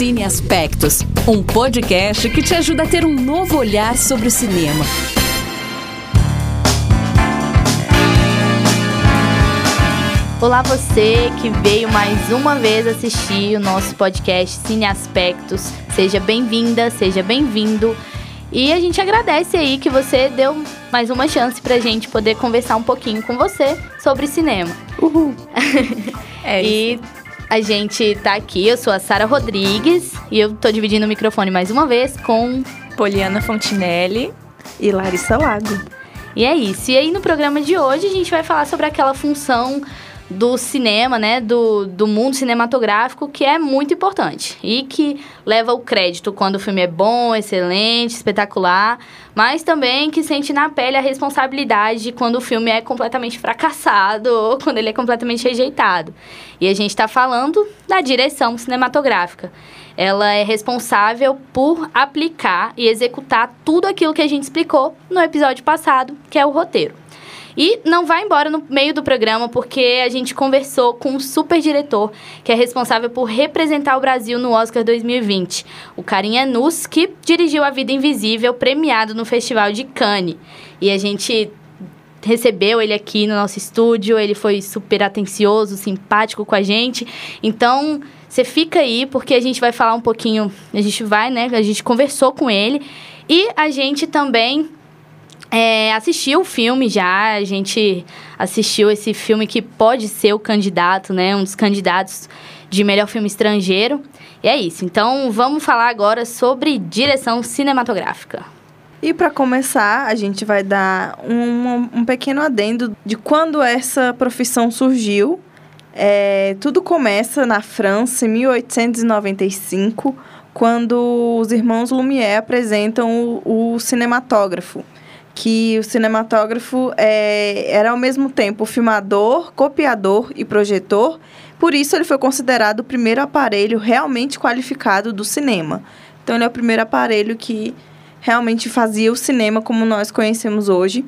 Cine Aspectos, um podcast que te ajuda a ter um novo olhar sobre o cinema. Olá você que veio mais uma vez assistir o nosso podcast Cine Aspectos. Seja bem-vinda, seja bem-vindo. E a gente agradece aí que você deu mais uma chance pra gente poder conversar um pouquinho com você sobre cinema. Uhul. é e a gente tá aqui, eu sou a Sara Rodrigues e eu tô dividindo o microfone mais uma vez com Poliana Fontinelli e Larissa Lago. E é isso. E aí no programa de hoje a gente vai falar sobre aquela função do cinema, né, do, do mundo cinematográfico, que é muito importante e que leva o crédito quando o filme é bom, excelente, espetacular, mas também que sente na pele a responsabilidade quando o filme é completamente fracassado ou quando ele é completamente rejeitado. E a gente está falando da direção cinematográfica. Ela é responsável por aplicar e executar tudo aquilo que a gente explicou no episódio passado, que é o roteiro. E não vai embora no meio do programa, porque a gente conversou com um super diretor que é responsável por representar o Brasil no Oscar 2020, o Karim Anus, que dirigiu A Vida Invisível, premiado no Festival de Cannes. E a gente recebeu ele aqui no nosso estúdio, ele foi super atencioso, simpático com a gente. Então, você fica aí, porque a gente vai falar um pouquinho, a gente vai, né? A gente conversou com ele e a gente também é, assistiu o filme já, a gente assistiu esse filme que pode ser o candidato, né? Um dos candidatos de melhor filme estrangeiro. E é isso. Então vamos falar agora sobre direção cinematográfica. E para começar, a gente vai dar um, um, pequeno adendo de quando essa profissão surgiu. É, tudo começa na França, em 1895, quando os irmãos Lumière apresentam o, o cinematógrafo que o cinematógrafo é, era ao mesmo tempo filmador, copiador e projetor, por isso ele foi considerado o primeiro aparelho realmente qualificado do cinema. Então ele é o primeiro aparelho que realmente fazia o cinema como nós conhecemos hoje.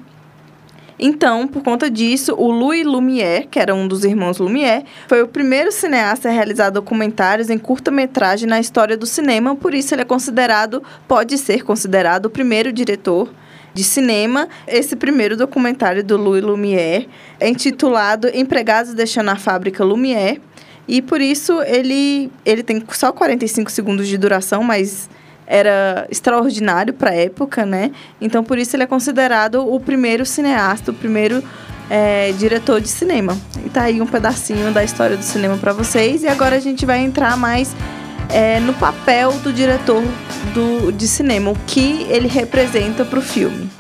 Então, por conta disso, o Louis Lumière, que era um dos irmãos Lumière, foi o primeiro cineasta a realizar documentários em curta-metragem na história do cinema, por isso ele é considerado, pode ser considerado o primeiro diretor de cinema. Esse primeiro documentário do Louis Lumière é intitulado Empregados deixando a fábrica Lumière. E por isso ele, ele tem só 45 segundos de duração, mas era extraordinário para a época, né? Então por isso ele é considerado o primeiro cineasta, o primeiro é, diretor de cinema. E tá aí um pedacinho da história do cinema para vocês. E agora a gente vai entrar mais é, no papel do diretor do, de cinema, o que ele representa para o filme.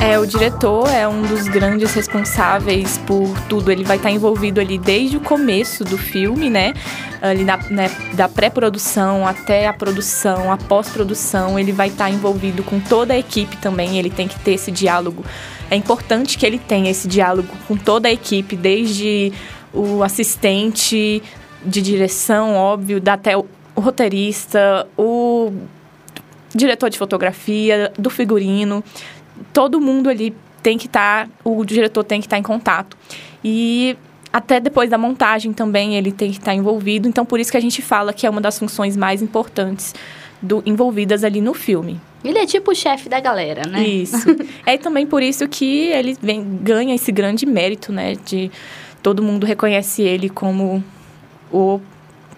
É, o diretor é um dos grandes responsáveis por tudo. Ele vai estar envolvido ali desde o começo do filme, né? Ali na, né, da pré-produção até a produção, a pós-produção. Ele vai estar envolvido com toda a equipe também. Ele tem que ter esse diálogo. É importante que ele tenha esse diálogo com toda a equipe, desde o assistente de direção, óbvio, dá até o, o roteirista, o diretor de fotografia, do figurino, todo mundo ali tem que estar, tá, o diretor tem que estar tá em contato. E até depois da montagem também ele tem que estar tá envolvido. Então, por isso que a gente fala que é uma das funções mais importantes do, envolvidas ali no filme. Ele é tipo o chefe da galera, né? Isso. é também por isso que ele vem, ganha esse grande mérito, né? De todo mundo reconhece ele como o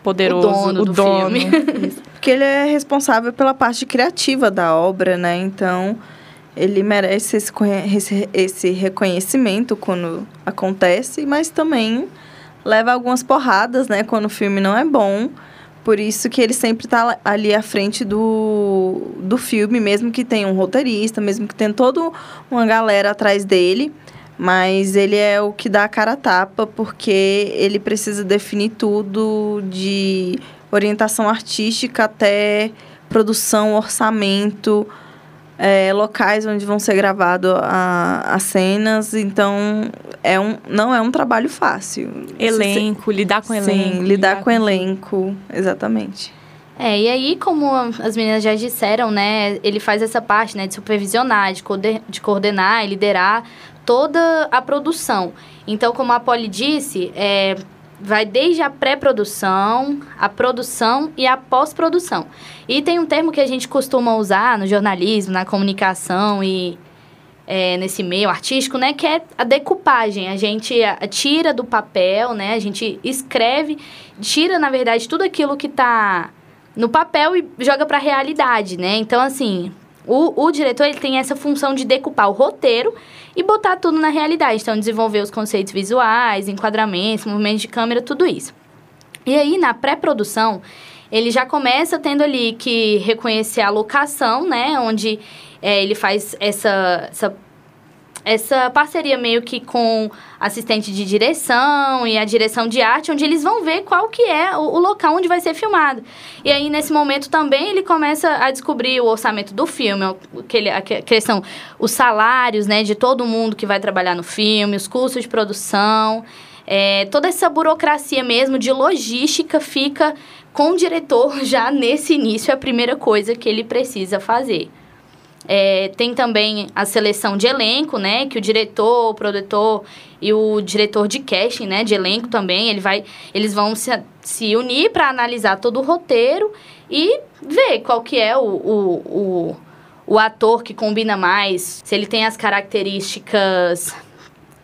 poderoso, o dono. O do dono. Filme. Porque ele é responsável pela parte criativa da obra, né? Então, ele merece esse, esse, reconhecimento quando acontece, mas também leva algumas porradas, né? Quando o filme não é bom. Por isso que ele sempre está ali à frente do, do filme, mesmo que tenha um roteirista, mesmo que tenha toda uma galera atrás dele. Mas ele é o que dá a cara a tapa, porque ele precisa definir tudo de orientação artística até produção, orçamento, é, locais onde vão ser gravadas as cenas. Então, é um, não é um trabalho fácil. Elenco, lidar com elenco. Sim, lidar, lidar com, com elenco, exatamente. É, e aí, como as meninas já disseram, né, ele faz essa parte, né, de supervisionar, de, de coordenar e liderar toda a produção. Então, como a Polly disse, é, vai desde a pré-produção, a produção e a pós-produção. E tem um termo que a gente costuma usar no jornalismo, na comunicação e é, nesse meio artístico, né? Que é a decupagem. A gente tira do papel, né? A gente escreve, tira, na verdade, tudo aquilo que está no papel e joga para a realidade, né? Então, assim, o, o diretor ele tem essa função de decupar o roteiro e botar tudo na realidade. Então, desenvolver os conceitos visuais, enquadramentos, movimentos de câmera, tudo isso. E aí, na pré-produção, ele já começa tendo ali que reconhecer a locação, né? Onde é, ele faz essa, essa essa parceria meio que com assistente de direção e a direção de arte, onde eles vão ver qual que é o, o, local onde vai ser filmado. E aí, nesse momento, também ele começa a descobrir o orçamento do filme, aquele, a questão, os salários, né, de todo mundo que vai trabalhar no filme, os custos de produção, é, toda essa burocracia mesmo de logística fica com o diretor já nesse início, é a primeira coisa que ele precisa fazer. É, tem também a seleção de elenco, né? Que o diretor, o produtor e o diretor de casting, né? De elenco também, ele vai, eles vão se, se unir para analisar todo o roteiro e ver qual que é o, o, o, o ator que combina mais, se ele tem as características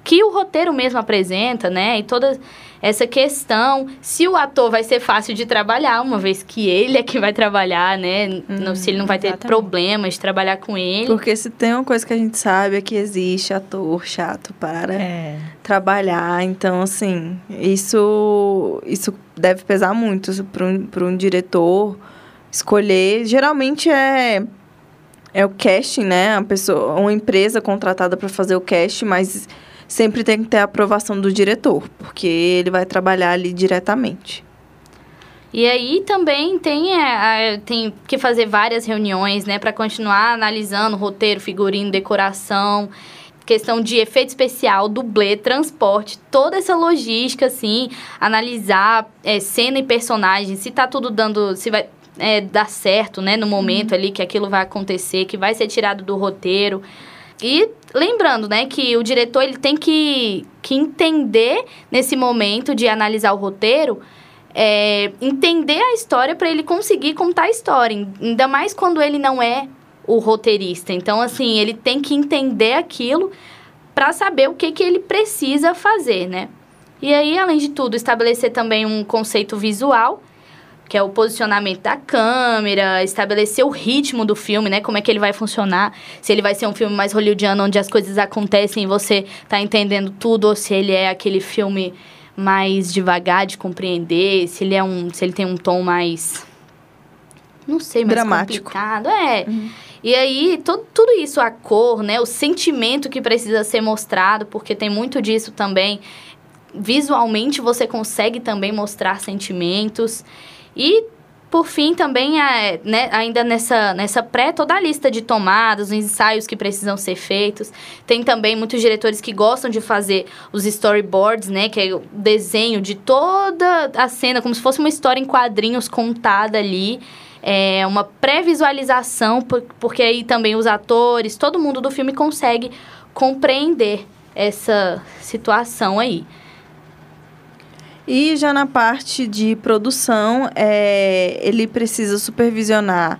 que o roteiro mesmo apresenta, né? E todas essa questão se o ator vai ser fácil de trabalhar, uma vez que ele é que vai trabalhar, né? Hum, se ele não vai exatamente. ter problemas de trabalhar com ele. Porque se tem uma coisa que a gente sabe é que existe ator chato para é. trabalhar. Então, assim, isso, isso deve pesar muito para um, um diretor escolher. Geralmente é é o casting, né? A pessoa, uma empresa contratada para fazer o casting, mas sempre tem que ter a aprovação do diretor, porque ele vai trabalhar ali diretamente. E aí também tem, é, tem que fazer várias reuniões, né, para continuar analisando roteiro, figurino, decoração, questão de efeito especial, dublê, transporte, toda essa logística, assim, analisar é, cena e personagem, se tá tudo dando, se vai é, dar certo, né, no momento uhum. ali que aquilo vai acontecer, que vai ser tirado do roteiro. E lembrando, né, que o diretor ele tem que, que entender nesse momento de analisar o roteiro, é, entender a história para ele conseguir contar a história, ainda mais quando ele não é o roteirista. Então, assim, ele tem que entender aquilo para saber o que, que ele precisa fazer, né? E aí, além de tudo, estabelecer também um conceito visual que é o posicionamento da câmera, estabelecer o ritmo do filme, né? Como é que ele vai funcionar, se ele vai ser um filme mais hollywoodiano, onde as coisas acontecem e você tá entendendo tudo, ou se ele é aquele filme mais devagar de compreender, se ele é um, se ele tem um tom mais não sei, mais dramático. complicado, é. Uhum. E aí, todo, tudo isso, a cor, né? O sentimento que precisa ser mostrado, porque tem muito disso também. Visualmente, você consegue também mostrar sentimentos. E por fim, também, é, né, ainda nessa, nessa pré, toda a lista de tomadas, os ensaios que precisam ser feitos. Tem também muitos diretores que gostam de fazer os storyboards, né? Que é o desenho de toda a cena, como se fosse uma história em quadrinhos contada ali. É uma pré-visualização, porque aí também os atores, todo mundo do filme consegue compreender essa situação aí. E já na parte de produção, é, ele precisa supervisionar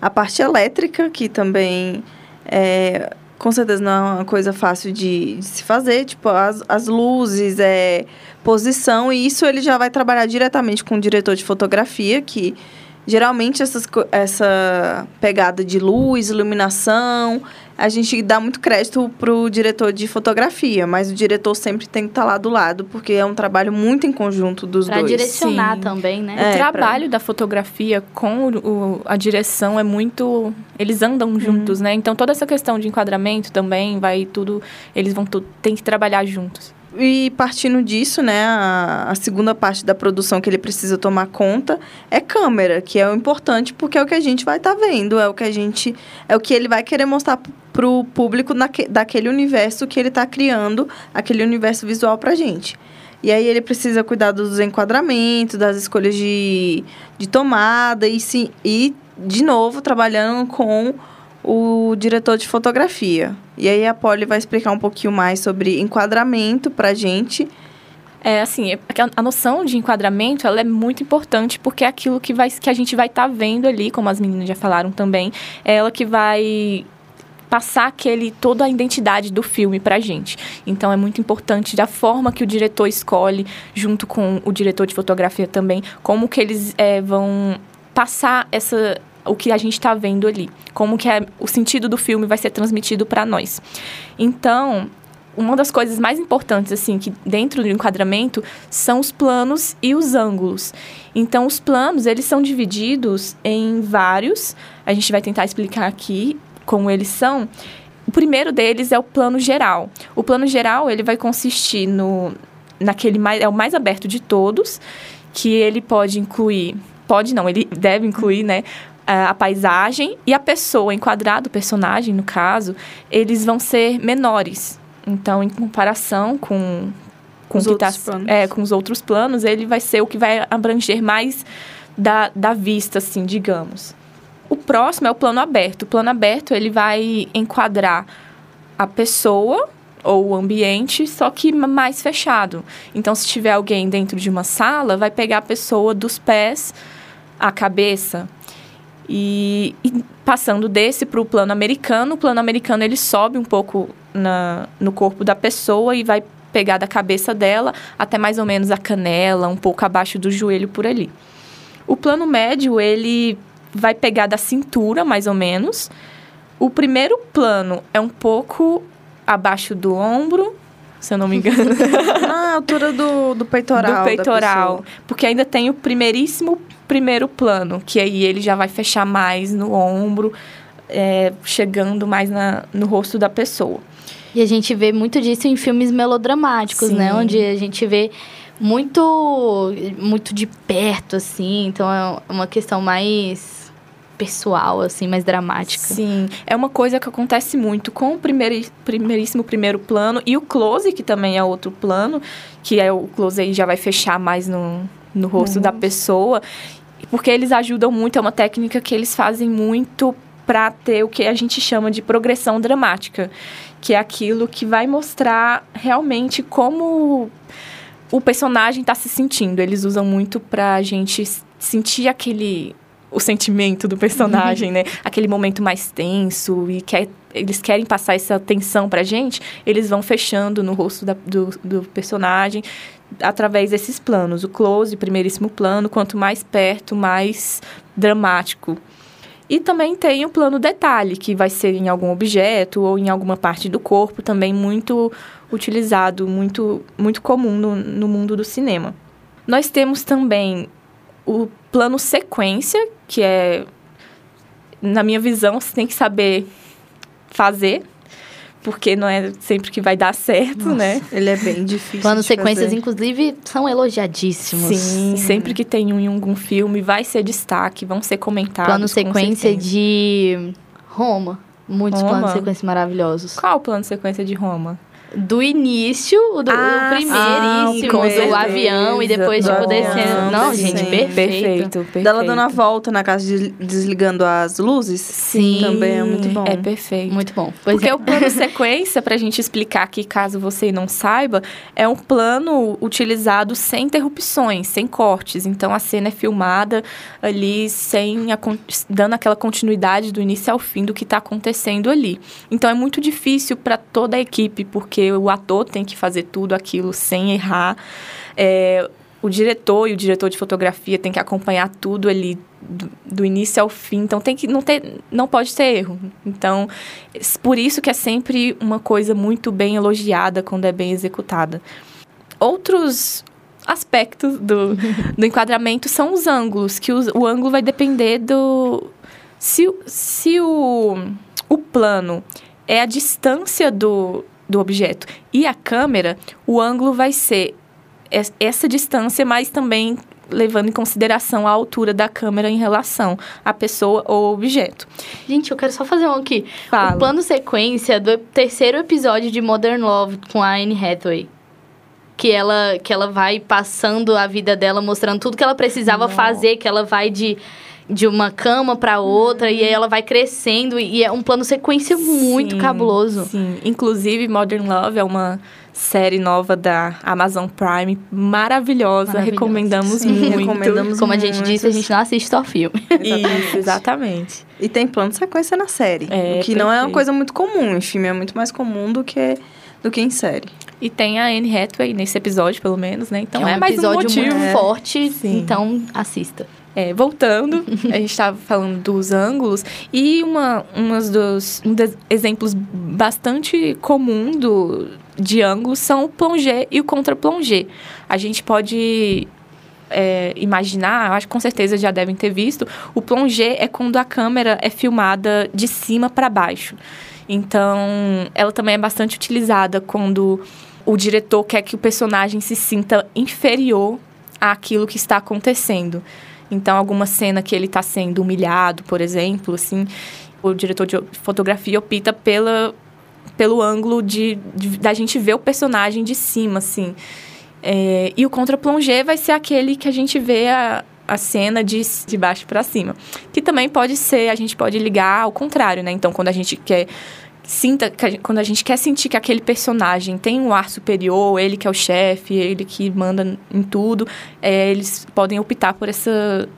a parte elétrica, que também é, com certeza não é uma coisa fácil de, de se fazer, tipo, as, as luzes, é, posição, e isso ele já vai trabalhar diretamente com o diretor de fotografia, que geralmente essas, essa pegada de luz, iluminação, a gente dá muito crédito pro diretor de fotografia, mas o diretor sempre tem que estar tá lá do lado, porque é um trabalho muito em conjunto dos pra dois. Para direcionar Sim. também, né? É, o trabalho pra... da fotografia com o, a direção é muito... Eles andam uhum. juntos, né? Então, toda essa questão de enquadramento também vai tudo... Eles vão tudo... Tem que trabalhar juntos. E partindo disso, né, a, a, segunda parte da produção que ele precisa tomar conta é câmera, que é o importante porque é o que a gente vai estar tá vendo, é o que a gente é o que ele vai querer mostrar para o público naque, daquele universo que ele está criando, aquele universo visual para gente. E aí ele precisa cuidar dos enquadramentos, das escolhas de, de tomada e, sim, e de novo trabalhando com o diretor de fotografia. E aí a Polly vai explicar um pouquinho mais sobre enquadramento pra gente. É assim, é a noção de enquadramento ela é muito importante porque é aquilo que, vai, que a gente vai estar tá vendo ali, como as meninas já falaram também, é ela que vai passar aquele toda a identidade do filme pra gente. Então é muito importante da forma que o diretor escolhe, junto com o diretor de fotografia também, como que eles é, vão passar essa o que a gente está vendo ali, como que é, o sentido do filme vai ser transmitido para nós. Então, uma das coisas mais importantes assim que dentro do enquadramento são os planos e os ângulos. Então, os planos eles são divididos em vários. A gente vai tentar explicar aqui como eles são. O primeiro deles é o plano geral. O plano geral ele vai consistir no naquele mais é o mais aberto de todos, que ele pode incluir, pode não, ele deve incluir, né, a paisagem e a pessoa enquadrada, o personagem no caso, eles vão ser menores. Então, em comparação com com, os outros, tá, é, com os outros planos, ele vai ser o que vai abranger mais da, da vista, assim, digamos. O próximo é o plano aberto. O plano aberto ele vai enquadrar a pessoa ou o ambiente, só que mais fechado. Então, se tiver alguém dentro de uma sala, vai pegar a pessoa dos pés à cabeça. E, e passando desse para o plano americano, o plano americano ele sobe um pouco na, no corpo da pessoa e vai pegar da cabeça dela até mais ou menos a canela, um pouco abaixo do joelho por ali. O plano médio, ele vai pegar da cintura, mais ou menos. O primeiro plano é um pouco abaixo do ombro, se eu não me engano. Na altura do, do peitoral. Do peitoral. Porque ainda tem o primeiríssimo primeiro plano, que aí ele já vai fechar mais no ombro, é, chegando mais na, no rosto da pessoa. E a gente vê muito disso em filmes melodramáticos, né? Sim. né? Onde a gente vê muito, muito de perto, assim. Então é uma questão mais pessoal, assim, mais dramática. Sim, é uma coisa que acontece muito com o primeiro, primeiríssimo primeiro plano e o close, que também é outro plano, que é o close aí já vai fechar mais no, no rosto uhum. da pessoa, porque eles ajudam muito, é uma técnica que eles fazem muito para ter o que a gente chama de progressão dramática, que é aquilo que vai mostrar realmente como o personagem está se sentindo. Eles usam muito para a gente sentir aquele o sentimento do personagem, né? Aquele momento mais tenso e que eles querem passar essa tensão pra gente, eles vão fechando no rosto da, do, do personagem através desses planos. O close, primeiríssimo plano, quanto mais perto, mais dramático. E também tem o plano detalhe, que vai ser em algum objeto ou em alguma parte do corpo, também muito utilizado, muito, muito comum no, no mundo do cinema. Nós temos também o plano sequência, que é, na minha visão, você tem que saber fazer, porque não é sempre que vai dar certo, Nossa, né? Ele é bem difícil. Planos sequências, fazer. inclusive, são elogiadíssimos. Sim, Sim, sempre que tem um em algum filme, vai ser destaque, vão ser comentados. Plano sequência de Roma. Muitos Roma. planos sequências maravilhosos. Qual o plano sequência de Roma? Do início, do, ah, primeiríssimo, ah, do avião e depois, tipo, descendo. Não, gente, perfeito. perfeito. Perfeito, Dela dando a volta na casa, de, desligando as luzes. Sim. Também é muito bom. É perfeito. Muito bom. Pois Porque é. o plano sequência, pra gente explicar aqui, caso você não saiba, é um plano utilizado sem interrupções, sem cortes. Então, a cena é filmada ali, sem a, dando aquela continuidade do início ao fim do que está acontecendo ali. Então, é muito difícil para toda a equipe, porque o ator tem que fazer tudo aquilo sem errar. É, o diretor e o diretor de fotografia tem que acompanhar tudo ali do, do, início ao fim. Então tem que não ter, não pode ter erro. Então por isso que é sempre uma coisa muito bem elogiada quando é bem executada. Outros aspectos do, do enquadramento são os ângulos, que o, o ângulo vai depender do se, se o, o plano é a distância do, do objeto. E a câmera, o ângulo vai ser essa distância, mas também levando em consideração a altura da câmera em relação à pessoa ou objeto. Gente, eu quero só fazer um aqui. Fala. O plano sequência do terceiro episódio de Modern Love com a Anne Hathaway. Que ela, que ela vai passando a vida dela, mostrando tudo que ela precisava Não. fazer, que ela vai de de uma cama para outra e aí ela vai crescendo e é um plano sequência muito Sim, cabuloso. Sim, inclusive Modern Love é uma série nova da Amazon Prime maravilhosa, Maravilhosa. recomendamos Sim, muito. recomendamos Como a gente disse, a gente não assiste só filme. Isso, exatamente. E tem plano sequência na série. É, o que não é uma coisa muito comum. Em filme é muito mais comum do que, do que em série. E tem a Anne Hathaway nesse episódio, pelo menos, né? Então é é, um mais um episódio motivo. muito forte, Sim. então assista. É, voltando, a gente estava falando dos ângulos e uma umas dos um dos exemplos bastante comum do de ângulos são o plongé e o contra-plongé. A gente pode é, imaginar, acho que com certeza já devem ter visto, o plongé é quando a câmera é filmada de cima para baixo. Então, ela também é bastante utilizada quando o diretor quer que o personagem se sinta inferior àquilo que está acontecendo. Então, alguma cena que ele está sendo humilhado, por exemplo, assim, o diretor de fotografia opta pela, pelo ângulo de, de- da gente ver o personagem de cima, assim. É, e o contra-plongé vai ser aquele que a gente vê a, a cena de, de baixo para cima. Que também pode ser, a gente pode ligar ao contrário, né? Então, quando a gente quer sinta que quando a gente quer sentir que aquele personagem tem um ar superior, ele que é o chefe, ele que manda em tudo, é, eles podem optar por essa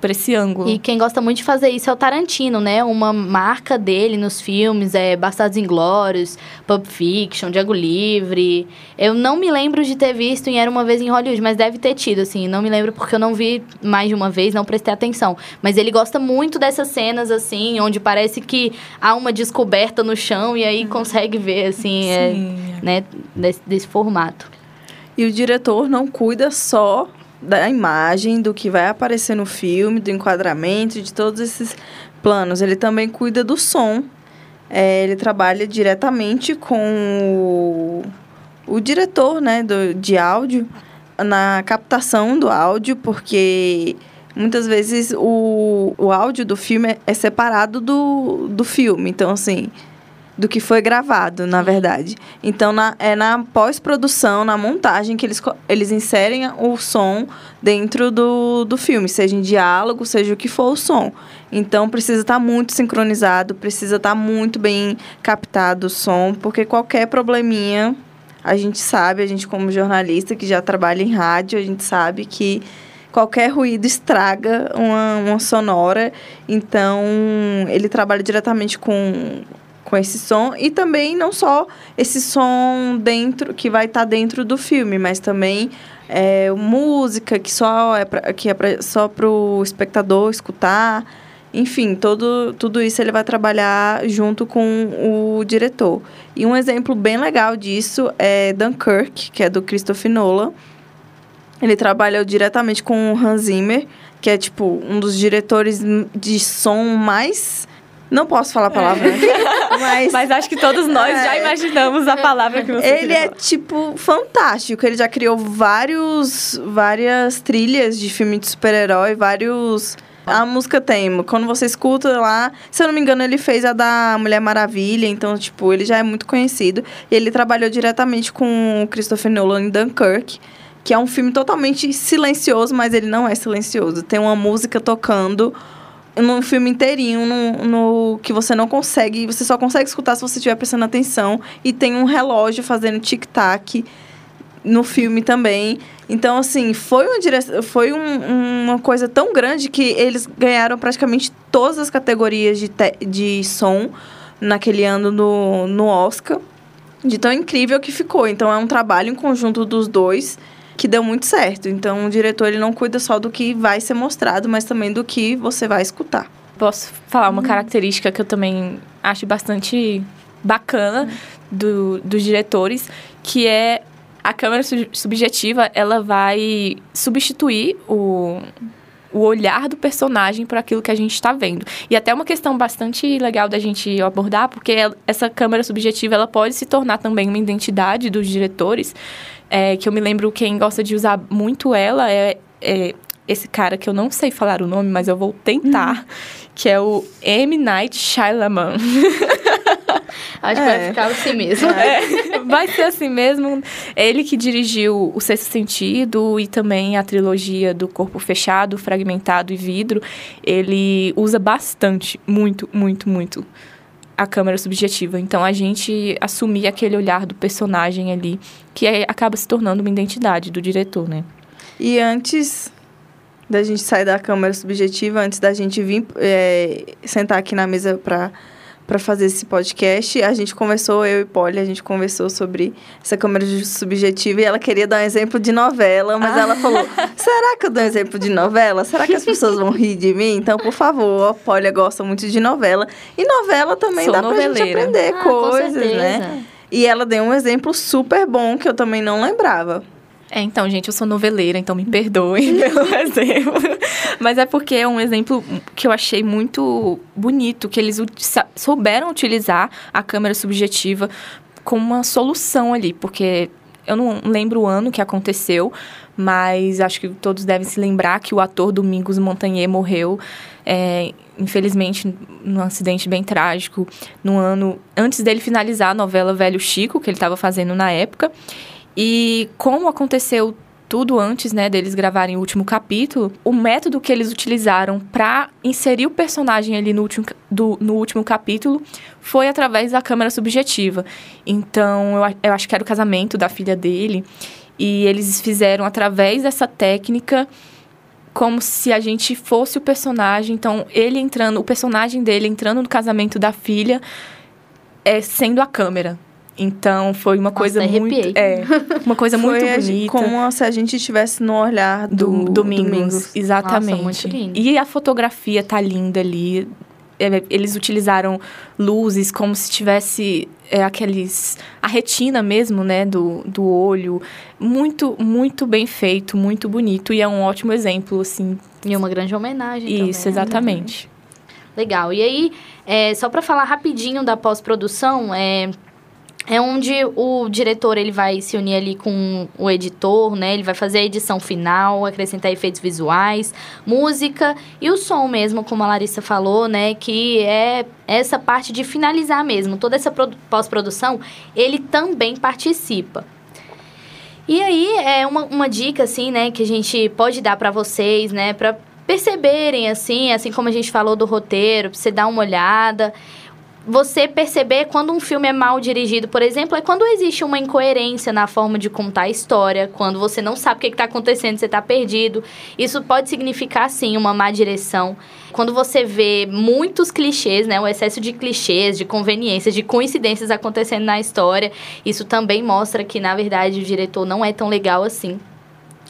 por esse ângulo. E quem gosta muito de fazer isso é o Tarantino, né? Uma marca dele nos filmes é Bastardos Inglórios, Pulp Fiction, Diago Livre. Eu não me lembro de ter visto em Era Uma Vez em Hollywood, mas deve ter tido, assim. Não me lembro porque eu não vi mais de uma vez, não prestei atenção. Mas ele gosta muito dessas cenas, assim, onde parece que há uma descoberta no chão e aí consegue ver, assim, é, né? Desse, desse formato. E o diretor não cuida só da imagem, do que vai aparecer no filme, do enquadramento, de todos esses planos. Ele também cuida do som. É, ele trabalha diretamente com o, o diretor né, do, de áudio na captação do áudio, porque muitas vezes o, o áudio do filme é, é separado do, do filme. Então, assim, do que foi gravado, na verdade. Então, na- é na pós-produção, na montagem, que eles, eles inserem o som dentro do, do filme, seja em diálogo, seja o que for o som. Então, precisa estar muito sincronizado, precisa estar muito bem captado o som, porque qualquer probleminha, a gente sabe, a gente como jornalista que já trabalha em rádio, a gente sabe que qualquer ruído estraga uma, uma sonora. Então, ele trabalha diretamente com, com esse som e também não só esse som dentro que vai estar dentro do filme, mas também é, música que só é pra, que é pra, só para o espectador escutar. Enfim, todo, tudo isso ele vai trabalhar junto com o diretor. E um exemplo bem legal disso é Dunkirk, que é do Christopher Nolan. Ele trabalhou diretamente com o Hans Zimmer, que é tipo um dos diretores de som mais. Não posso falar a palavra, né? mas Mas acho que todos nós É. já imaginamos a palavra que você ele é tipo fantástico. Ele já criou vários, várias trilhas de filme de super-herói, vários. A música tem, quando você escuta lá, se eu não me engano, ele fez a da Mulher Maravilha, então, tipo, ele já é muito conhecido. E ele trabalhou diretamente com o Christopher Nolan em Dunkirk, que é um filme totalmente silencioso, mas ele não é silencioso. Tem uma música tocando no filme inteirinho, no, no- que você não consegue, você só consegue escutar se você estiver prestando atenção. E tem um relógio fazendo tic-tac no filme também. Então, assim, foi, uma, dire... foi um- uma coisa tão grande que eles ganharam praticamente todas as categorias de, te- de som naquele ano no, no Oscar. De tão incrível que ficou. Então, é um trabalho em conjunto dos dois que deu muito certo. Então, o diretor ele não cuida só do que vai ser mostrado, mas também do que você vai escutar. Posso falar uma característica que eu também acho bastante bacana do, dos diretores, que é a câmera su- subjetiva, ela vai substituir o, o olhar do personagem para aquilo que a gente está vendo. E até uma questão bastante legal da gente abordar, porque ela- essa câmera subjetiva ela pode se tornar também uma identidade dos diretores, é, que eu me lembro quem gosta de usar muito ela é, é esse cara que eu não sei falar o nome, mas eu vou tentar, que é o M. Night Shyamalan. Acho que vai É. ficar assim mesmo. É, vai ser assim mesmo. É ele que dirigiu O Sexto Sentido e também a trilogia do Corpo Fechado, Fragmentado e Vidro. Ele usa bastante, muito, muito, muito a câmera subjetiva. Então a gente assumir aquele olhar do personagem ali, que é- acaba se tornando uma identidade do diretor, né? E antes da gente sair da câmera subjetiva, antes da gente vir é, sentar aqui na mesa para para fazer esse podcast, a gente conversou, eu e Polly, a gente conversou sobre essa câmera subjetiva e ela queria dar um exemplo de novela, mas ela falou: será que eu dou um exemplo de novela? Será que as pessoas vão rir de mim? Então, por favor, a Polly gosta muito de novela. E novela também Sou dá pra gente aprender Ah, coisas, né? E ela deu um exemplo super bom que eu também não lembrava. É, então, gente, eu sou noveleira, então me perdoem pelo exemplo. Mas é porque é um exemplo que eu achei muito bonito, que eles souberam utilizar a câmera subjetiva como uma solução ali, porque eu não lembro o ano que aconteceu, mas acho que todos devem se lembrar que o ator Domingos Montagnier morreu, é, infelizmente, num acidente bem trágico, no ano antes dele finalizar a novela Velho Chico, que ele estava fazendo na época. E como aconteceu tudo antes, né, deles gravarem o último capítulo, o método que eles utilizaram para inserir o personagem ali no último, do, no último capítulo foi através da câmera subjetiva. Então, eu, eu acho que era o casamento da filha dele. E eles fizeram através dessa técnica como se a gente fosse o personagem. Então, ele entrando, o personagem dele entrando no casamento da filha, é sendo a câmera. Então, foi uma coisa até muito. É, uma coisa muito bonita. Como se a gente estivesse no olhar do, do Domingos. Domingos. Exatamente. Nossa, muito lindo. E a fotografia tá linda ali. É, Eles utilizaram luzes como se tivesse é, aqueles. a retina mesmo, né? Do, do olho. Muito, muito bem feito, muito bonito. E é um ótimo exemplo, assim. E uma grande homenagem também, Isso, né? exatamente. Legal. E aí, é, só para falar rapidinho da pós-produção, é, é onde o diretor ele vai se unir ali com o editor, né? Ele vai fazer a edição final, acrescentar efeitos visuais, música e o som mesmo, como a Larissa falou, né? Que é essa parte de finalizar mesmo. Toda essa produ- pós-produção, ele também participa. E aí, é uma, uma dica, assim, né, que a gente pode dar pra vocês, né, pra perceberem, assim, assim como a gente falou do roteiro, pra você dar uma olhada. Você perceber quando um filme é mal dirigido, por exemplo, é quando existe uma incoerência na forma de contar a história, quando você não sabe o que está acontecendo, você está perdido. Isso pode significar, sim, uma má direção. Quando você vê muitos clichês, né, o excesso de clichês, de conveniências, de coincidências acontecendo na história, isso também mostra que, na verdade, o diretor não é tão legal assim.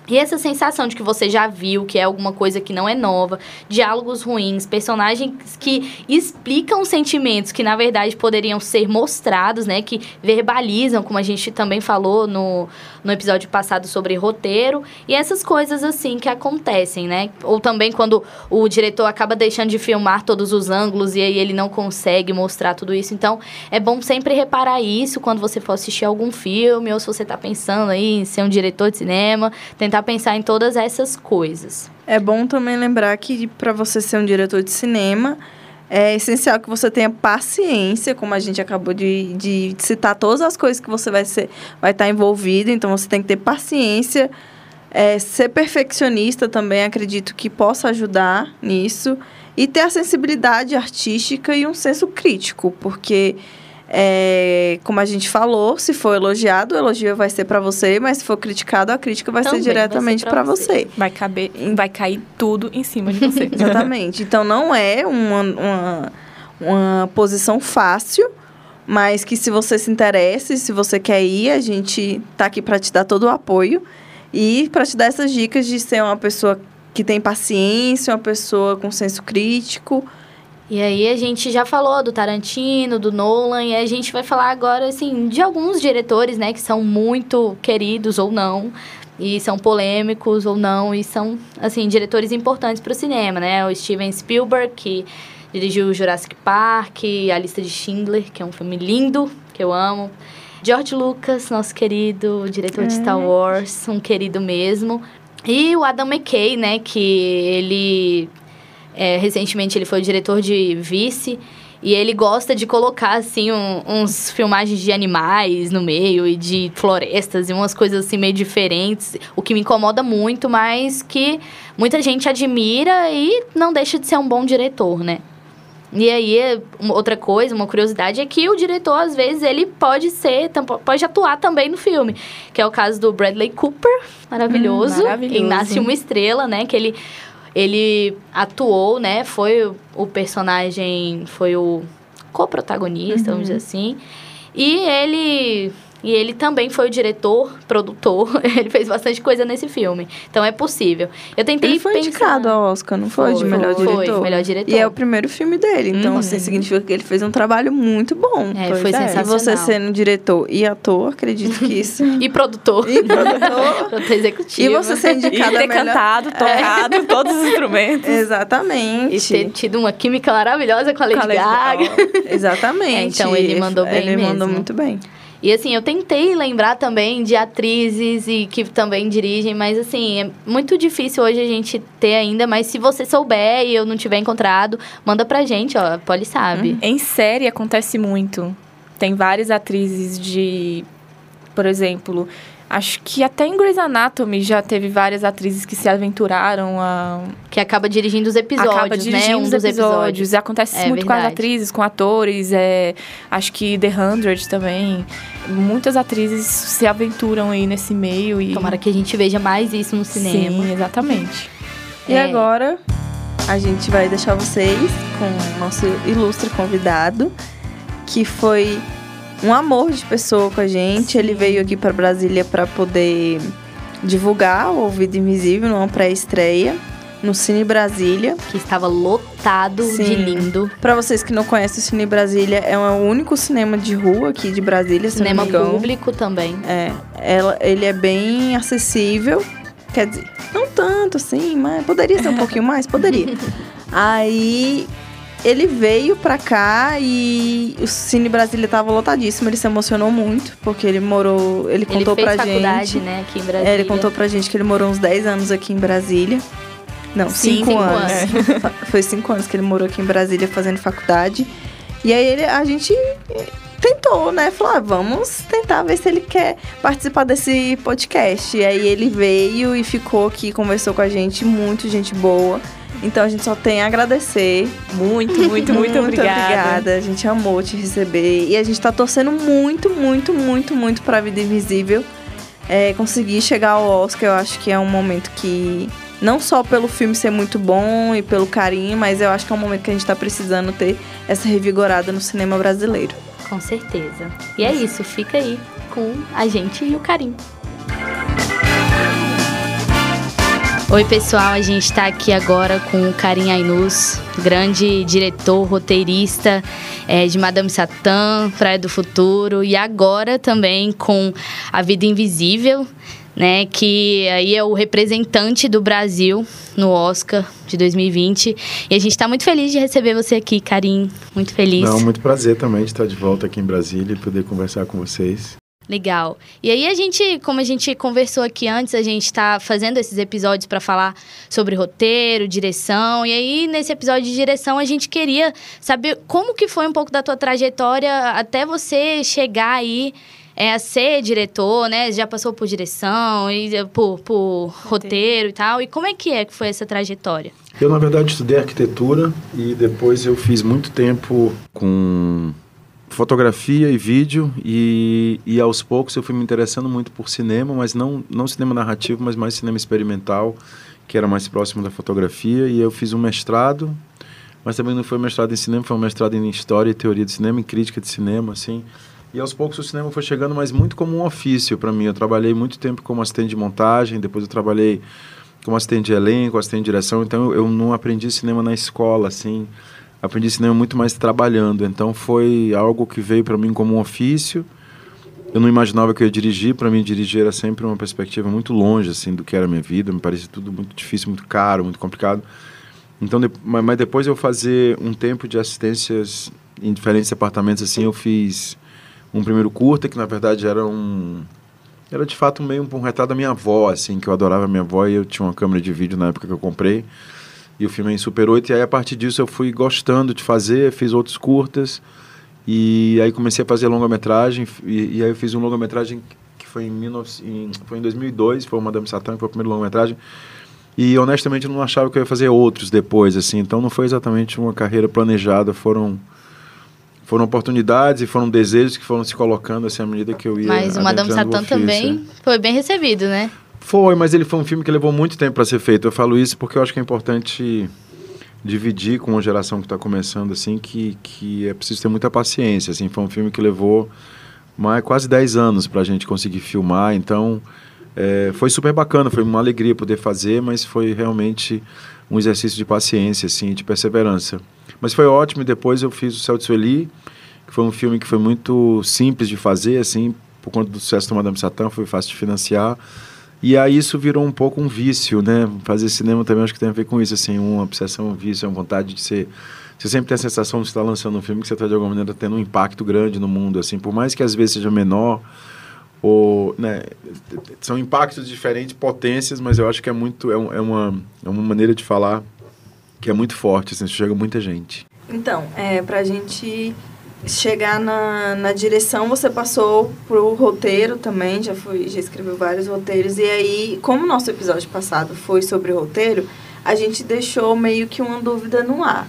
E essa sensação de que você já viu, que é alguma coisa que não é nova, diálogos ruins, personagens que explicam sentimentos que na verdade poderiam ser mostrados, né, que verbalizam, como a gente também falou no, no episódio passado sobre roteiro, e essas coisas assim que acontecem, né? Ou também quando o diretor acaba deixando de filmar todos os ângulos e aí ele não consegue mostrar tudo isso. Então, é bom sempre reparar isso quando você for assistir algum filme ou se você está pensando aí em ser um diretor de cinema, tentar pensar em todas essas coisas. É bom também lembrar que para você ser um diretor de cinema, é essencial que você tenha paciência, como a gente acabou de, de citar todas as coisas que você vai ser, vai estar envolvido. Então você tem que ter paciência, é, ser perfeccionista também acredito que possa ajudar nisso e ter a sensibilidade artística e um senso crítico, porque é, como a gente falou, se for elogiado, o elogio vai ser para você, mas se for criticado, a crítica vai Também ser diretamente para você. você. Vai caber, vai cair tudo em cima de você. Exatamente. Então não é uma, uma, uma posição fácil, mas que se você se interessa, e se você quer ir, a gente tá aqui para te dar todo o apoio e para te dar essas dicas de ser uma pessoa que tem paciência, uma pessoa com senso crítico. E aí a gente já falou do Tarantino, do Nolan, e a gente vai falar agora, assim, de alguns diretores, né, que são muito queridos ou não, e são polêmicos ou não, e são, assim, diretores importantes para o cinema, né? O Steven Spielberg, que dirigiu Jurassic Park, A Lista de Schindler, que é um filme lindo, que eu amo. George Lucas, nosso querido diretor de Star Wars, um querido mesmo. E o Adam McKay, né, que ele é, recentemente ele foi o diretor de Vice E ele gosta de colocar, assim, um, uns filmagens de animais no meio e de florestas e umas coisas, assim, meio diferentes. O que me incomoda muito, mas que muita gente admira e não deixa de ser um bom diretor, né? E aí, outra coisa, uma curiosidade é que o diretor, às vezes, ele pode ser, pode atuar também no filme. Que é o caso do Bradley Cooper, maravilhoso, hum, maravilhoso. em Nasce Uma Estrela, né? Que ele, ele atuou, né? Foi o personagem, foi o co-protagonista, uhum. vamos dizer assim. E ele e ele também foi o diretor, produtor. ele fez bastante coisa nesse filme. Então é possível. Eu tentei Ele foi pensar... indicado ao Oscar, não foi? foi de melhor foi, diretor? Foi, melhor diretor. E é o primeiro filme dele. Então, uhum. assim, significa que ele fez um trabalho muito bom. É, foi é. sensacional. E você sendo diretor e ator, acredito que isso... e produtor. E produtor. produtor executivo. E você ser indicado E ter melhor... cantado, tocado, é. todos os instrumentos. Exatamente. E ter tido uma química maravilhosa com a Lady, com a Lady Gaga. Gaga. Exatamente. É, então, ele mandou bem ele mesmo. Ele mandou muito bem. E assim, eu tentei lembrar também de atrizes e que também dirigem, mas assim, é muito difícil hoje a gente ter ainda, mas se você souber e eu não tiver encontrado, manda pra gente, ó, a Polly sabe. Hum. Em série acontece muito. Tem várias atrizes de, por exemplo, Acho que até em Grey's Anatomy já teve várias atrizes que se aventuraram a. Que acaba dirigindo os episódios, acaba né? dirigindo né? Um os episódios. episódios. Acontece é, muito verdade. com as atrizes, com atores. É, acho que The Hundred também. Muitas atrizes se aventuram aí nesse meio. E... Tomara que a gente veja mais isso no cinema. Sim, exatamente. e é. agora a gente vai deixar vocês com o nosso ilustre convidado, que foi um amor de pessoa com a gente. Sim. Ele veio aqui para Brasília para poder divulgar o Ouvido Invisível numa pré-estreia no Cine Brasília. Que estava lotado Sim. de lindo. Para vocês que não conhecem o Cine Brasília, é o único cinema de rua aqui de Brasília. Cinema público também. É. Ela, ele é bem acessível. Quer dizer, não tanto assim, mas poderia ser um pouquinho mais? Poderia. Aí ele veio pra cá e o Cine Brasília tava lotadíssimo. Ele se emocionou muito, porque ele morou. Ele contou ele fez pra faculdade, gente. né, aqui em Brasília. É, ele contou pra gente que ele morou uns 10 anos aqui em Brasília. Não, 5 anos. anos. Foi 5 anos que ele morou aqui em Brasília fazendo faculdade. E aí ele, a gente tentou, né? Falou, ah, vamos tentar ver se ele quer participar desse podcast. E aí ele veio e ficou aqui, conversou com a gente, muito gente boa. Então a gente só tem a agradecer. Muito, muito, muito, muito obrigada. obrigada. A gente amou te receber. E a gente tá torcendo muito, muito, muito, muito pra Vida Invisível. É, conseguir chegar ao Oscar, eu acho que é um momento que. Não só pelo filme ser muito bom e pelo carinho, mas eu acho que é um momento que a gente tá precisando ter essa revigorada no cinema brasileiro. Com certeza. E é isso, fica aí com a gente e o carinho. Oi, pessoal, a gente está aqui agora com o Karim Ainus, grande diretor, roteirista é, de Madame Satã, Praia do Futuro, e agora também com A Vida Invisível, né, que aí é o representante do Brasil no Oscar de 2020. E a gente está muito feliz de receber você aqui, Karim, muito feliz. Não, muito prazer também de estar de volta aqui em Brasília e poder conversar com vocês. Legal. E aí a gente, como a gente conversou aqui antes, a gente está fazendo esses episódios para falar sobre roteiro, direção. E aí nesse episódio de direção a gente queria saber como que foi um pouco da tua trajetória até você chegar aí é, a ser diretor, né? Já passou por direção e eh, por, por roteiro. roteiro e tal. E como é que é que foi essa trajetória? Eu na verdade estudei arquitetura e depois eu fiz muito tempo com fotografia e vídeo e, e aos poucos eu fui me interessando muito por cinema, mas não, não cinema narrativo, mas mais cinema experimental, que era mais próximo da fotografia. E eu fiz um mestrado, mas também não foi mestrado em cinema, foi um mestrado em história e teoria de cinema, em crítica de cinema, assim. E aos poucos o cinema foi chegando, mas muito como um ofício para mim. Eu trabalhei muito tempo como assistente de montagem, depois eu trabalhei como assistente de elenco, assistente de direção, então eu, eu não aprendi cinema na escola, assim aprendi cinema muito mais trabalhando. Então foi algo que veio para mim como um ofício. Eu não imaginava que eu ia dirigir. Para mim, dirigir era sempre uma perspectiva muito longe assim do que era a minha vida. Me parecia tudo muito difícil, muito caro, muito complicado. Então, de, mas depois eu fazer um tempo de assistências em diferentes departamentos assim, eu fiz um primeiro curta que na verdade era um era de fato meio um, um retrato da minha avó, assim, que eu adorava minha avó e eu tinha uma câmera de vídeo na época que eu comprei. E o filme é em Super 8. E aí, a partir disso, eu fui gostando de fazer, fiz outros curtas. E aí comecei a fazer longa-metragem. E, e, aí eu fiz um longa-metragem que foi em, 19, em, foi em 2002, foi o Madame Satã, que foi o primeiro longa-metragem. E honestamente eu não achava que eu ia fazer outros depois, assim. Então não foi exatamente uma carreira planejada, foram foram oportunidades e foram desejos que foram se colocando assim à medida que eu ia Mas o Madame Satã também foi bem recebido, né? Foi, mas ele foi um filme que levou muito tempo para ser feito. Eu falo isso porque eu acho que é importante dividir com uma geração que está começando assim que que é preciso ter muita paciência, assim. Foi um filme que levou mais quase 10 anos para a gente conseguir filmar, então é, foi super bacana, foi uma alegria poder fazer, mas foi realmente um exercício de paciência, assim, de perseverança. Mas foi ótimo e depois eu fiz o Céu de Sueli, que foi um filme que foi muito simples de fazer, assim, por conta do sucesso do Madame Satã, foi fácil de financiar. E aí isso virou um pouco um vício, né? Fazer cinema também acho que tem a ver com isso, assim, uma obsessão, um vício, uma vontade de ser... Você sempre tem a sensação de estar lançando um filme que você está, de alguma maneira, tendo um impacto grande no mundo, assim, por mais que às vezes seja menor ou né, são impactos diferentes, potências, mas eu acho que é muito é, é, uma, é uma maneira de falar que é muito forte, assim, chega muita gente. Então, é, para a gente chegar na, na direção, você passou pro roteiro também, já foi, já escreveu vários roteiros e aí, como o nosso episódio passado foi sobre roteiro, a gente deixou meio que uma dúvida no ar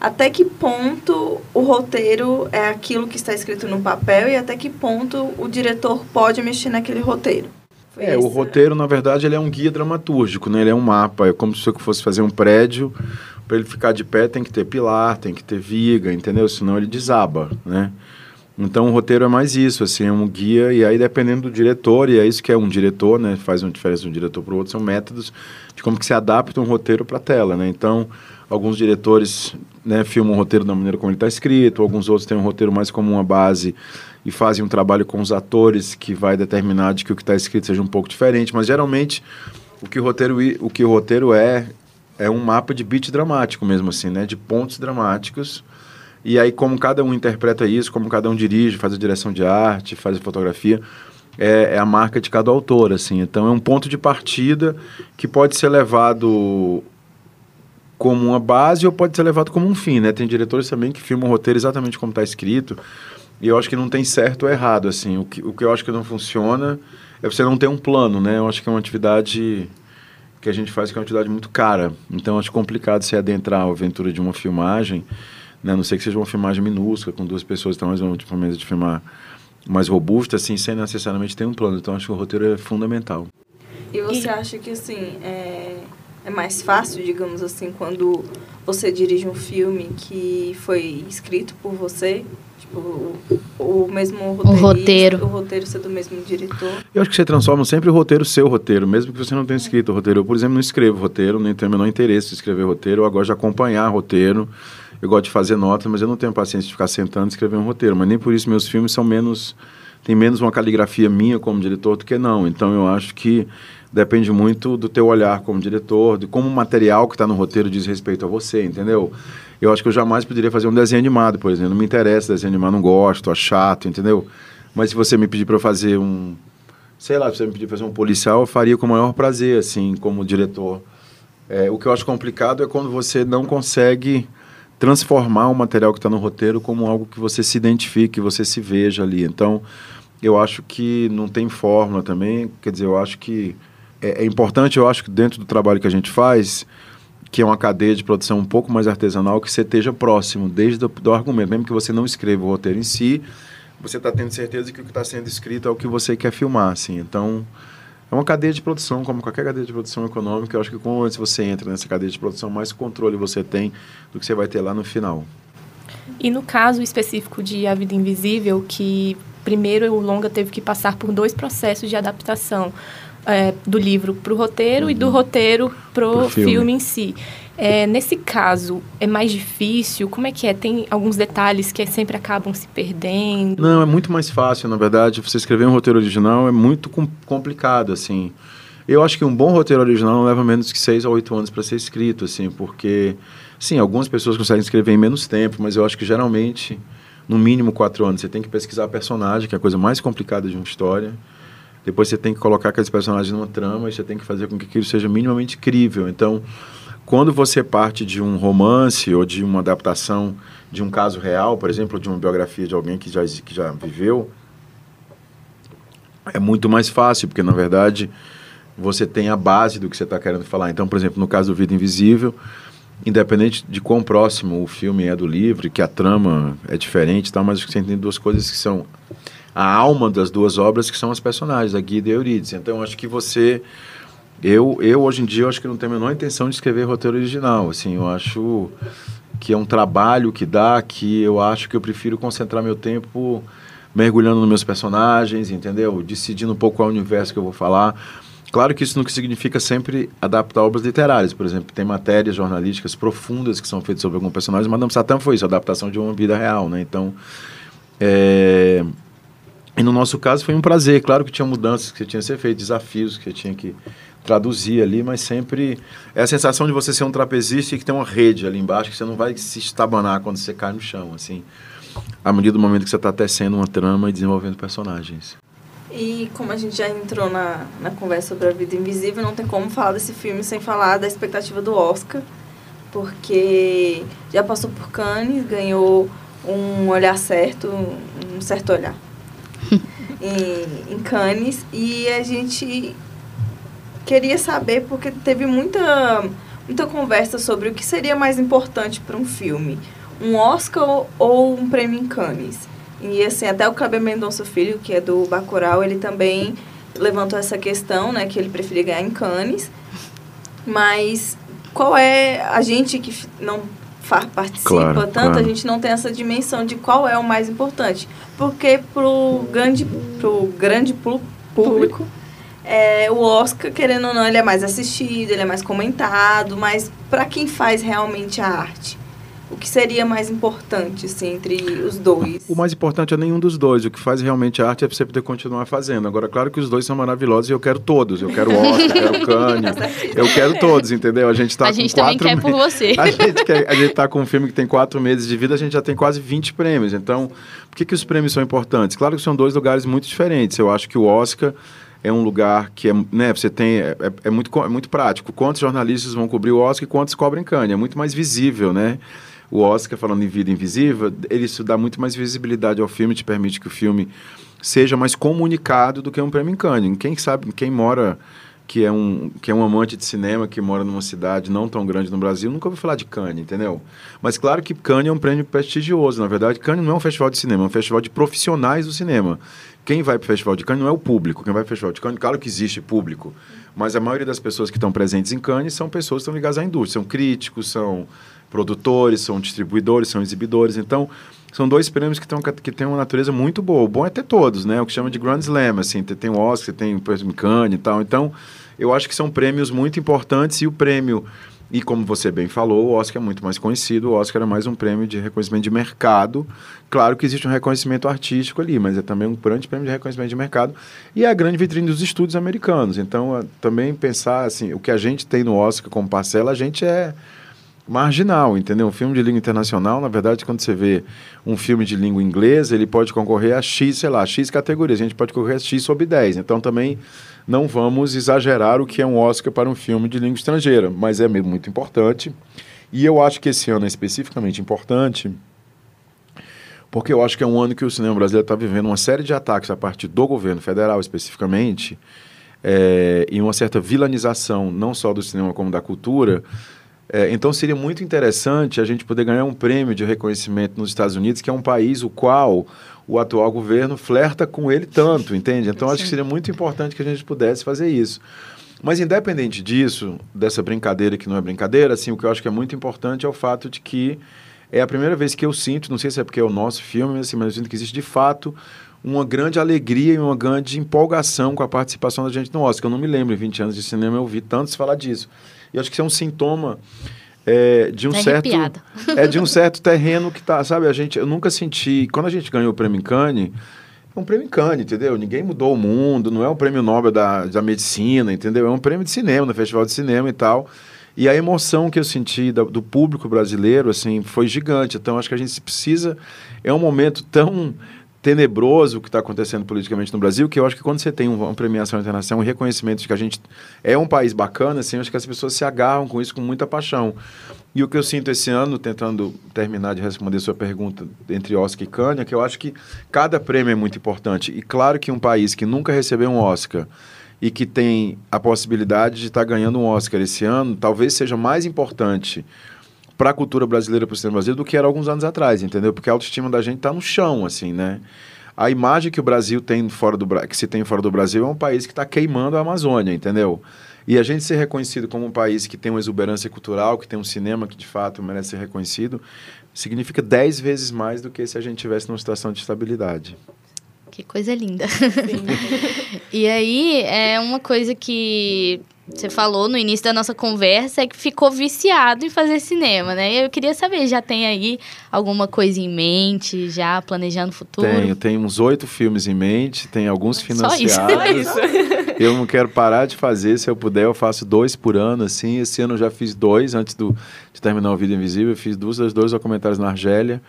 até que ponto o roteiro é aquilo que está escrito no papel e até que ponto o diretor pode mexer naquele roteiro. Foi é, o roteiro, na verdade, ele é um guia dramatúrgico, né? Ele é um mapa, é como se você fosse fazer um prédio, para ele ficar de pé tem que ter pilar, tem que ter viga, entendeu? Senão ele desaba, né? Então o roteiro é mais isso, assim, é um guia, e aí dependendo do diretor, e é isso que é um diretor, né? Faz uma diferença de um diretor para o outro, são métodos de como que se adapta um roteiro para a tela, né? Então, alguns diretores né, filmam o roteiro da maneira como ele está escrito, alguns outros têm um roteiro mais como uma base e fazem um trabalho com os atores que vai determinar de que o que está escrito seja um pouco diferente, mas geralmente o que o roteiro, o que o roteiro é é um mapa de beat dramático mesmo assim, né, de pontos dramáticos. E aí como cada um interpreta isso, como cada um dirige, faz a direção de arte, faz a fotografia, é, é, a marca de cada autor, assim. Então é um ponto de partida que pode ser levado como uma base ou pode ser levado como um fim, né? Tem diretores também que filmam o roteiro exatamente como está escrito. E eu acho que não tem certo ou errado, assim. O que, o que eu acho que não funciona é você não ter um plano, né? Eu acho que é uma atividade que a gente faz que é uma atividade muito cara. Então, acho complicado se adentrar a aventura de uma filmagem, né? A não sei que seja uma filmagem minúscula, com duas pessoas, então, mais uma tipo, mesa de filmar mais robusta, assim, sem necessariamente ter um plano. Então, acho que o roteiro é fundamental. E você acha que, assim, é é mais fácil, digamos assim, quando você dirige um filme que foi escrito por você? Tipo, o, o mesmo o roteiro. O roteiro ser do mesmo diretor? Eu acho que você transforma sempre o roteiro seu roteiro, mesmo que você não tenha escrito o roteiro. Eu, por exemplo, não escrevo roteiro, nem tenho o menor interesse em escrever roteiro. Eu gosto de acompanhar roteiro, eu gosto de fazer notas, mas eu não tenho paciência de ficar sentando e escrever um roteiro. Mas nem por isso meus filmes são menos... Tem menos uma caligrafia minha como diretor do que não. Então, eu acho que depende muito do teu olhar como diretor, de como o material que está no roteiro diz respeito a você, entendeu? Eu acho que eu jamais poderia fazer um desenho animado, por exemplo. Não me interessa desenho animado, não gosto, acho chato, entendeu? Mas se você me pedir para fazer um, sei lá, se você me pedir para fazer um policial, eu faria com o maior prazer, assim, como diretor. É, o que eu acho complicado é quando você não consegue transformar o material que está no roteiro como algo que você se identifique, que você se veja ali. Então, eu acho que não tem fórmula também. Quer dizer, eu acho que é, é, importante, eu acho que dentro do trabalho que a gente faz, que é uma cadeia de produção um pouco mais artesanal, que você esteja próximo desde o do argumento, mesmo que você não escreva o roteiro em si, você está tendo certeza que o que está sendo escrito é o que você quer filmar, assim. Então, é uma cadeia de produção, como qualquer cadeia de produção econômica. Eu acho que quanto antes você entra nessa cadeia de produção, mais controle você tem do que você vai ter lá no final. E no caso específico de A Vida Invisível, que primeiro o longa teve que passar por dois processos de adaptação é, do livro para o roteiro uhum. e do uhum. roteiro para o filme. filme. em si. É, nesse caso, é mais difícil? Como é que é? Tem alguns detalhes que sempre acabam se perdendo? Não, é muito mais fácil, na verdade. Você escrever um roteiro original é muito com complicado, assim. Eu acho que um bom roteiro original não leva menos que seis a oito anos para ser escrito, assim, porque, sim, algumas pessoas conseguem escrever em menos tempo, mas eu acho que geralmente, no mínimo quatro anos, você tem que pesquisar a personagem, que é a coisa mais complicada de uma história. Depois você tem que colocar aqueles personagens numa trama e você tem que fazer com que aquilo seja minimamente crível. Então, quando você parte de um romance ou de uma adaptação de um caso real, por exemplo, de uma biografia de alguém que já, que já viveu, é muito mais fácil, porque na verdade você tem a base do que você está querendo falar. Então, por exemplo, no caso do Vida Invisível, independente de quão próximo o filme é do livro, que a trama é diferente, tal, mas você tem duas coisas que são a alma das duas obras, que são as personagens, a Guida e a Eurídice. Então, acho que você eu, eu hoje em dia eu acho que não tenho a menor intenção de escrever roteiro original. Assim, eu acho que é um trabalho que dá, que eu acho que eu prefiro concentrar meu tempo mergulhando nos meus personagens, entendeu? Decidindo um pouco qual universo que eu vou falar. Claro que isso não significa sempre adaptar obras literárias. Por exemplo, tem matérias jornalísticas profundas que são feitas sobre algum personagem. Madame Satã foi isso, adaptação de uma vida real, né? Então, é... E no nosso caso foi um prazer. Claro que tinha mudanças que tinha que ser feitas, desafios que tinha que traduzir ali, mas sempre é a sensação de você ser um trapezista e que tem uma rede ali embaixo que você não vai se estabanar quando você cai no chão, assim, à medida do momento que você está tecendo uma trama e desenvolvendo personagens. E como a gente já entrou na, na conversa sobre a vida invisível, não tem como falar desse filme sem falar da expectativa do Oscar, porque já passou por Cannes, ganhou um olhar certo, um certo olhar em, em Cannes, e a gente queria saber, porque teve muita, muita conversa sobre o que seria mais importante para um filme, um Oscar ou um prêmio em Cannes. E assim, até o Kleber Mendonça Filho, que é do Bacurau, ele também levantou essa questão, né, que ele preferia ganhar em Cannes. Mas qual é a gente que não participa claro, tanto, claro. a gente não tem essa dimensão de qual é o mais importante. Porque pro grande pro grande público é, o Oscar, querendo ou não, ele é mais assistido, ele é mais comentado, mas para quem faz realmente a arte, o que seria mais importante assim, entre os dois? O mais importante é nenhum dos dois. O que faz realmente a arte é você poder continuar fazendo. Agora, claro que os dois são maravilhosos e eu quero todos. Eu quero o Oscar, eu quero o Cannes, eu quero todos, entendeu? A gente tá a gente também quer por você. A gente, quer, a gente tá com um filme que tem quatro meses de vida, a gente já tem quase 20 prêmios. Então, por que, que os prêmios são importantes? Claro que são dois lugares muito diferentes. Eu acho que o Oscar é um lugar que é, né, você tem, é, é, é, muito, é muito prático. Quantos jornalistas vão cobrir o Oscar e quantos cobrem Cannes? É muito mais visível, né? O Oscar, falando em vida invisível, ele isso dá muito mais visibilidade ao filme, te permite que o filme seja mais comunicado do que um prêmio em Cannes. Quem sabe, quem mora que é um que é um amante de cinema que mora numa cidade não tão grande no Brasil nunca ouviu falar de Cannes, entendeu? Mas claro que Cannes é um prêmio prestigioso. Na verdade, Cannes não é um festival de cinema, é um festival de profissionais do cinema. Quem vai para o Festival de Cannes não é o público. Quem vai para o Festival de Cannes, claro que existe público, mas a maioria das pessoas que estão presentes em Cannes são pessoas que estão ligadas à indústria, são críticos, são produtores, são distribuidores, são exibidores. Então, são dois prêmios que, que têm uma natureza muito boa. O bom é ter todos, né? O que chama de Grand Slam, assim, tem o Oscar, tem o Cannes e tal. Então, eu acho que são prêmios muito importantes e o prêmio e como você bem falou, o Oscar é muito mais conhecido, o Oscar é mais um prêmio de reconhecimento de mercado. Claro que existe um reconhecimento artístico ali, mas é também um grande prêmio de reconhecimento de mercado e é a grande vitrine dos estúdios americanos. Então, é, também pensar assim, o que a gente tem no Oscar como parcela, a gente é marginal, entendeu? Um filme de língua internacional, na verdade, quando você vê um filme de língua inglesa, ele pode concorrer a X, sei lá, X categorias, a gente pode concorrer a X sobre 10. Então, também não vamos exagerar o que é um Oscar para um filme de língua estrangeira, mas é muito importante. E eu acho que esse ano é especificamente importante, porque eu acho que é um ano que o cinema brasileiro está vivendo uma série de ataques a partir do governo federal, especificamente, é, e uma certa vilanização, não só do cinema como da cultura. É, então seria muito interessante a gente poder ganhar um prêmio de reconhecimento nos Estados Unidos, que é um país o qual o atual governo flerta com ele tanto, entende? Então, acho que seria muito importante que a gente pudesse fazer isso. Mas, independente disso, dessa brincadeira que não é brincadeira, assim, o que eu acho que é muito importante é o fato de que é a primeira vez que eu sinto, não sei se é porque é o nosso filme, assim, mas eu sinto que existe de fato uma grande alegria e uma grande empolgação com a participação da gente no Oscar. Eu não me lembro, em 20 anos de cinema, eu ouvi tanto se falar disso. E acho que isso é um sintoma é, de um tá certo é de um certo terreno que tá, sabe, a gente eu nunca senti, quando a gente ganhou o prêmio Cannes, é um prêmio Cannes, entendeu? Ninguém mudou o mundo, não é um prêmio Nobel da, da medicina, entendeu? É um prêmio de cinema, no Festival de Cinema e tal. E a emoção que eu senti da, do público brasileiro, assim, foi gigante. Então, acho que a gente precisa... É um momento tão tenebroso que está acontecendo politicamente no Brasil, que eu acho que quando você tem uma premiação internacional, um reconhecimento de que a gente é um país bacana, assim, eu acho que as pessoas se agarram com isso com muita paixão. E o que eu sinto esse ano, tentando terminar de responder sua pergunta entre Oscar e Cannes, é que eu acho que cada prêmio é muito importante. E claro que um país que nunca recebeu um Oscar e que tem a possibilidade de estar tá ganhando um Oscar esse ano, talvez seja mais importante para a cultura brasileira, para o cinema brasileiro, do que era alguns anos atrás, entendeu? Porque a autoestima da gente está no chão, assim, né? A imagem que o Brasil tem fora do que se tem fora do Brasil é um país que está queimando a Amazônia, entendeu? E a gente ser reconhecido como um país que tem uma exuberância cultural, que tem um cinema que de fato merece ser reconhecido, significa dez vezes mais do que se a gente tivesse numa situação de estabilidade. Que coisa linda. e aí, é uma coisa que você falou no início da nossa conversa é que ficou viciado em fazer cinema, né? Eu queria saber, já tem aí alguma coisa em mente, já planejando o futuro? Tenho, tenho uns oito filmes em mente, tem alguns financiados. Só isso. Só isso. eu não quero parar de fazer, se eu puder eu faço dois por ano, assim. Esse ano eu já fiz dois, antes do, de terminar o Vida Invisível, eu fiz duas, dois documentários na Argélia.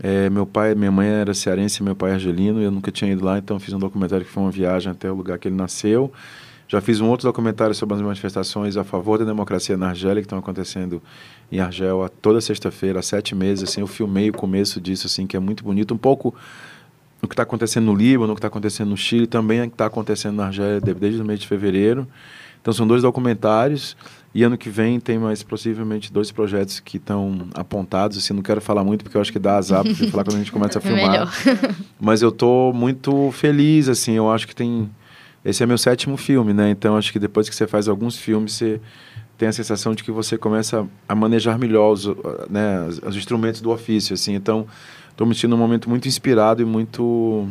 É, meu pai, minha mãe era cearense, meu pai é argelino, eu nunca tinha ido lá, então fiz um documentário que foi uma viagem até o lugar que ele nasceu. Já fiz um outro documentário sobre as manifestações a favor da democracia na Argélia, que estão acontecendo em Argel toda sexta-feira, há sete meses. Assim, eu filmei o começo disso, assim, que é muito bonito. Um pouco o que está acontecendo no Líbano, o que está acontecendo no Chile, também está acontecendo na Argélia desde o mês de fevereiro. Então, são dois documentários. E ano que vem tem mais possivelmente dois projetos que estão apontados. Assim, não quero falar muito porque eu acho que dá azar para falar quando a gente começa a filmar. Mas eu estou muito feliz, assim. Eu acho que tem esse é meu sétimo filme, né? Então acho que depois que você faz alguns filmes, você tem a sensação de que você começa a manejar melhor os, né, os, os instrumentos do ofício, assim. Então, estou me sentindo um momento muito inspirado e muito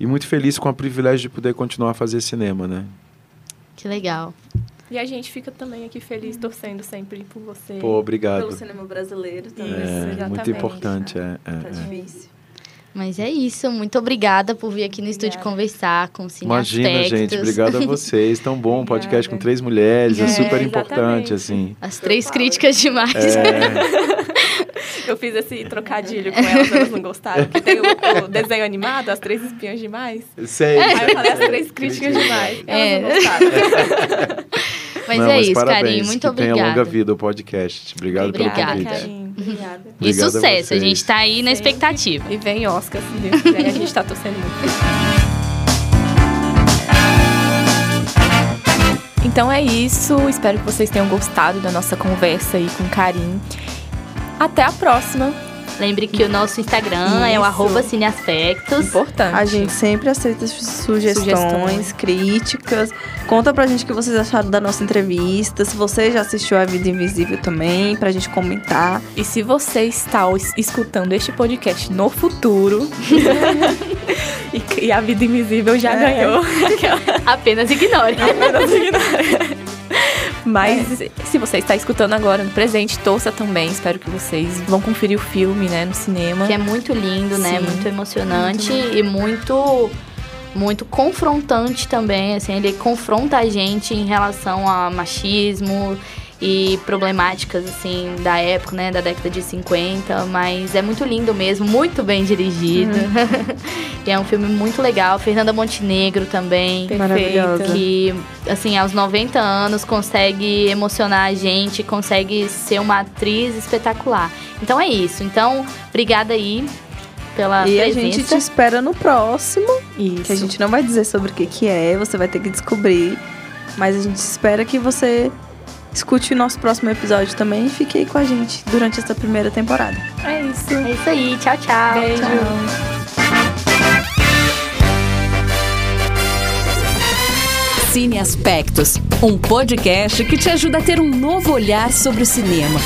e muito feliz com o privilégio de poder continuar a fazer cinema, né? Que legal. E a gente fica também aqui feliz, torcendo sempre por você. Pô, obrigado. Pelo cinema brasileiro também. É, muito importante, é. é tá é. difícil. Mas é isso. Muito obrigada por vir aqui no obrigada. estúdio conversar com o Cine Imagina, Aspectos. gente. Obrigada a vocês. Tão bom um podcast com três mulheres. É, é super importante, assim. As três críticas demais. É. Eu fiz esse trocadilho com elas, elas não gostaram. Que tem o, o, desenho animado, as três espiãs demais. Sei. Aí eu falei as três críticas demais. Elas é. não gostaram. Mas não, é mas isso, parabéns, Carinho. Muito que obrigada. Tenha longa vida o podcast. Obrigado Obrigada, pelo convite. Carinho. Obrigada. E sucesso. A, a, gente está aí na expectativa. E vem Oscar, se Deus quiser. a gente está torcendo muito. Então é isso. Espero que vocês tenham gostado da nossa conversa aí com Karim. Até a próxima. Lembre que o nosso Instagram Isso. é o arroba cineaspectos. Importante. A gente sempre aceita sugestões, sugestões, críticas. Conta pra gente o que vocês acharam da nossa entrevista. Se você já assistiu A Vida Invisível também, pra gente comentar. E se você está escutando este podcast no futuro e, a Vida Invisível já é. ganhou, apenas ignore. Apenas ignore. Mas é. se você está escutando agora no presente, torça também. Espero que vocês vão conferir o filme, né, no cinema. Que é muito lindo, né? Sim. Muito emocionante muito e muito muito confrontante também, assim, ele confronta a gente em relação a machismo e problemáticas, assim, da época, né, da década de 50, mas é muito lindo mesmo, muito bem dirigido. Uhum. e é um filme muito legal. Fernanda Montenegro também. Maravilhosa. Que, assim, aos 90 anos consegue emocionar a gente, consegue ser uma atriz espetacular. Então é isso. Então, obrigada aí pela e presença. a gente te espera no próximo. Isso. Que a gente não vai dizer sobre o que, que é, você vai ter que descobrir. Mas a gente espera que você escute o nosso próximo episódio também e fique aí com a gente durante essa primeira temporada. É isso. É isso aí. Tchau, tchau. Beijo. Tchau. Cine Aspectos, um podcast que te ajuda a ter um novo olhar sobre o cinema.